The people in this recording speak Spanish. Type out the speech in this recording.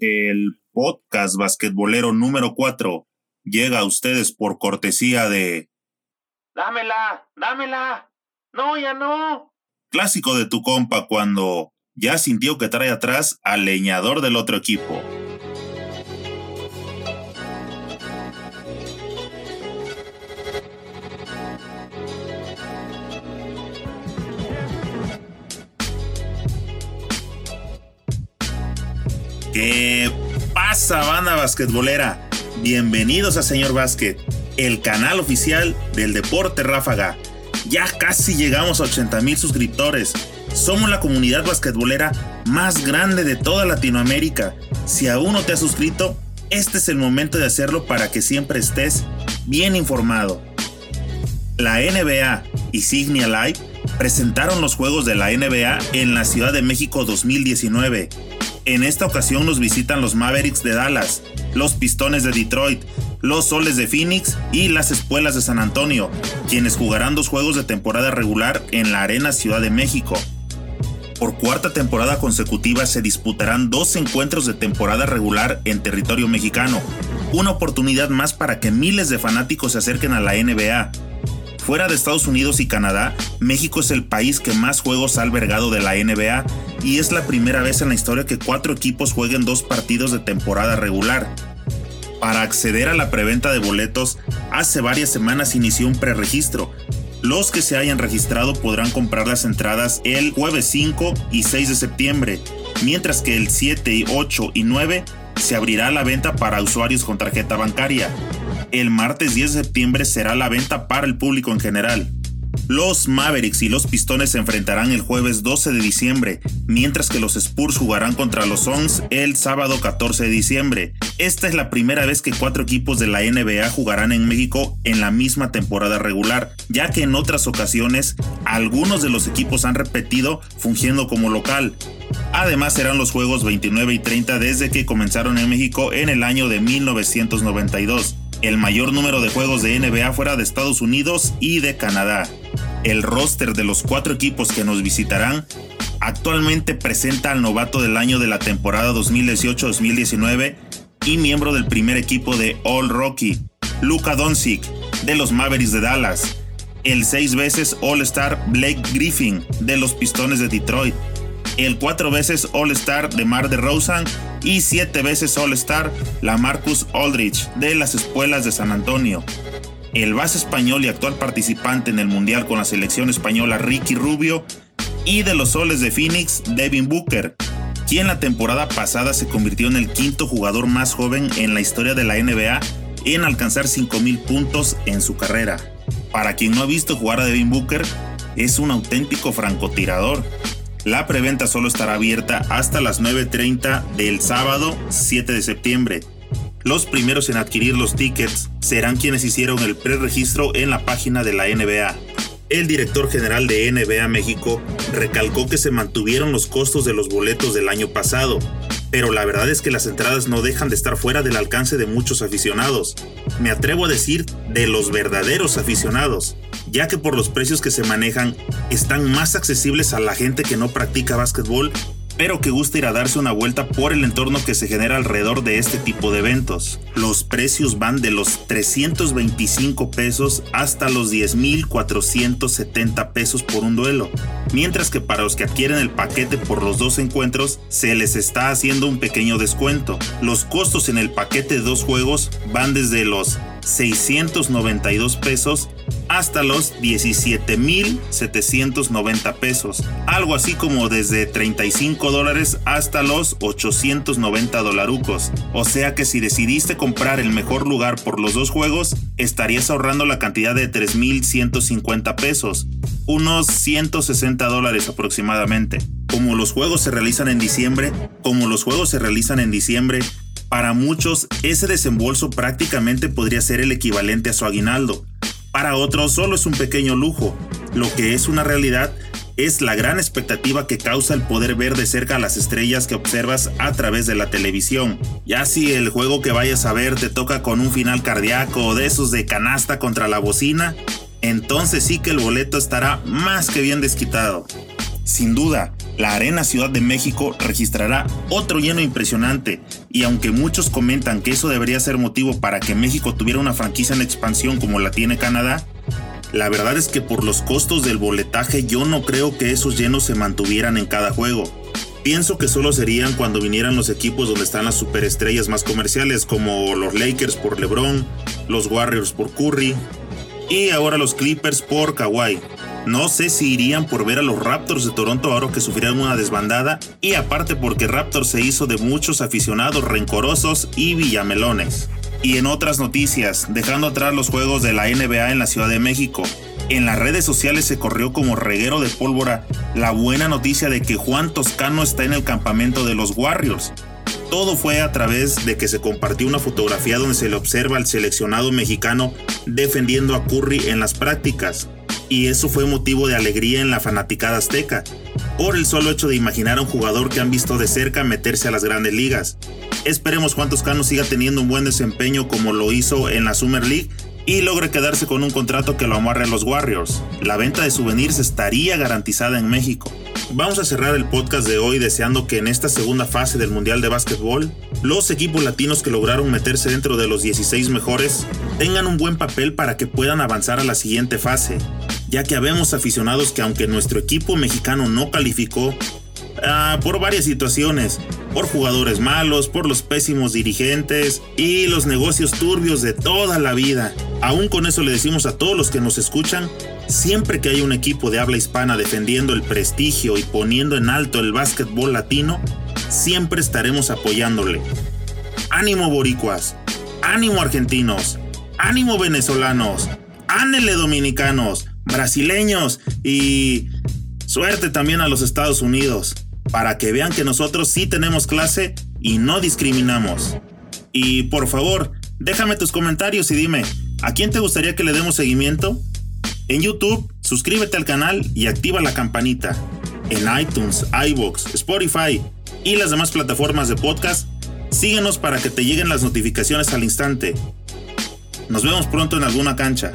El podcast basquetbolero número 4 llega a ustedes por cortesía de... Dámela, dámela. No, ya no. Clásico de tu compa cuando ya sintió que trae atrás al leñador del otro equipo. ¿Qué pasa, banda basquetbolera? Bienvenidos a Señor Básquet, el canal oficial del deporte ráfaga. Ya casi llegamos a 80 mil suscriptores. Somos la comunidad basquetbolera más grande de toda Latinoamérica. Si aún no te has suscrito, este es el momento de hacerlo para que siempre estés bien informado. La NBA y Signia Live presentaron los juegos de la NBA en la Ciudad de México 2019 en esta ocasión nos visitan los Mavericks de Dallas, los Pistones de Detroit, los Soles de Phoenix y las Espuelas de San Antonio, quienes jugarán dos juegos de temporada regular en la Arena Ciudad de México. Por cuarta temporada consecutiva se disputarán dos encuentros de temporada regular en territorio mexicano, una oportunidad más para que miles de fanáticos se acerquen a la NBA, Fuera de Estados Unidos y Canadá, México es el país que más juegos ha albergado de la NBA y es la primera vez en la historia que cuatro equipos jueguen dos partidos de temporada regular. Para acceder a la preventa de boletos, hace varias semanas inició un preregistro. Los que se hayan registrado podrán comprar las entradas el jueves 5 y 6 de septiembre, mientras que el 7, 8 y 9 se abrirá la venta para usuarios con tarjeta bancaria el martes 10 de septiembre será la venta para el público en general. Los Mavericks y los Pistones se enfrentarán el jueves 12 de diciembre, mientras que los Spurs jugarán contra los Suns el sábado 14 de diciembre. Esta es la primera vez que cuatro equipos de la NBA jugarán en México en la misma temporada regular, ya que en otras ocasiones algunos de los equipos han repetido fungiendo como local. Además serán los juegos 29 y 30 desde que comenzaron en México en el año de 1992 el mayor número de juegos de NBA fuera de Estados Unidos y de Canadá. El roster de los cuatro equipos que nos visitarán actualmente presenta al novato del año de la temporada 2018-2019 y miembro del primer equipo de All Rocky, Luka Doncic, de los Mavericks de Dallas, el seis veces All-Star Blake Griffin, de los Pistones de Detroit, el cuatro veces All-Star de Mar de Rosen y siete veces All-Star la Marcus Aldrich de las Espuelas de San Antonio. El base español y actual participante en el Mundial con la selección española Ricky Rubio y de los Soles de Phoenix Devin Booker, quien la temporada pasada se convirtió en el quinto jugador más joven en la historia de la NBA en alcanzar 5.000 puntos en su carrera. Para quien no ha visto jugar a Devin Booker, es un auténtico francotirador la preventa solo estará abierta hasta las 9.30 del sábado 7 de septiembre. Los primeros en adquirir los tickets serán quienes hicieron el preregistro en la página de la NBA. El director general de NBA México recalcó que se mantuvieron los costos de los boletos del año pasado, pero la verdad es que las entradas no dejan de estar fuera del alcance de muchos aficionados. Me atrevo a decir de los verdaderos aficionados ya que por los precios que se manejan están más accesibles a la gente que no practica básquetbol pero que gusta ir a darse una vuelta por el entorno que se genera alrededor de este tipo de eventos. Los precios van de los 325 pesos hasta los 10.470 pesos por un duelo, mientras que para los que adquieren el paquete por los dos encuentros se les está haciendo un pequeño descuento. Los costos en el paquete de dos juegos van desde los 692 pesos hasta los 17.790 pesos, algo así como desde 35 dólares hasta los 890 dolarucos. O sea que si decidiste comprar el mejor lugar por los dos juegos, estarías ahorrando la cantidad de 3.150 pesos, unos 160 dólares aproximadamente. Como los juegos se realizan en diciembre, como los juegos se realizan en diciembre, para muchos, ese desembolso prácticamente podría ser el equivalente a su aguinaldo, para otros solo es un pequeño lujo. Lo que es una realidad es la gran expectativa que causa el poder ver de cerca las estrellas que observas a través de la televisión. Ya si el juego que vayas a ver te toca con un final cardíaco o de esos de canasta contra la bocina, entonces sí que el boleto estará más que bien desquitado. Sin duda, la Arena Ciudad de México registrará otro lleno impresionante, y aunque muchos comentan que eso debería ser motivo para que México tuviera una franquicia en expansión como la tiene Canadá, la verdad es que por los costos del boletaje yo no creo que esos llenos se mantuvieran en cada juego. Pienso que solo serían cuando vinieran los equipos donde están las superestrellas más comerciales como los Lakers por LeBron, los Warriors por Curry y ahora los Clippers por Kawhi. No sé si irían por ver a los Raptors de Toronto ahora que sufrieron una desbandada y aparte porque Raptors se hizo de muchos aficionados rencorosos y villamelones. Y en otras noticias, dejando atrás los juegos de la NBA en la Ciudad de México, en las redes sociales se corrió como reguero de pólvora la buena noticia de que Juan Toscano está en el campamento de los Warriors. Todo fue a través de que se compartió una fotografía donde se le observa al seleccionado mexicano defendiendo a Curry en las prácticas. Y eso fue motivo de alegría en la fanaticada azteca, por el solo hecho de imaginar a un jugador que han visto de cerca meterse a las grandes ligas. Esperemos Juan Toscano siga teniendo un buen desempeño como lo hizo en la Summer League y logre quedarse con un contrato que lo amarre a los Warriors. La venta de souvenirs estaría garantizada en México. Vamos a cerrar el podcast de hoy deseando que en esta segunda fase del Mundial de Básquetbol, los equipos latinos que lograron meterse dentro de los 16 mejores tengan un buen papel para que puedan avanzar a la siguiente fase, ya que habemos aficionados que aunque nuestro equipo mexicano no calificó, Ah, por varias situaciones, por jugadores malos, por los pésimos dirigentes y los negocios turbios de toda la vida. Aún con eso le decimos a todos los que nos escuchan, siempre que hay un equipo de habla hispana defendiendo el prestigio y poniendo en alto el básquetbol latino, siempre estaremos apoyándole. Ánimo boricuas, ánimo argentinos, ánimo venezolanos, ánele dominicanos, brasileños y suerte también a los Estados Unidos para que vean que nosotros sí tenemos clase y no discriminamos. Y por favor, déjame tus comentarios y dime, ¿a quién te gustaría que le demos seguimiento? En YouTube, suscríbete al canal y activa la campanita. En iTunes, iBox, Spotify y las demás plataformas de podcast, síguenos para que te lleguen las notificaciones al instante. Nos vemos pronto en alguna cancha.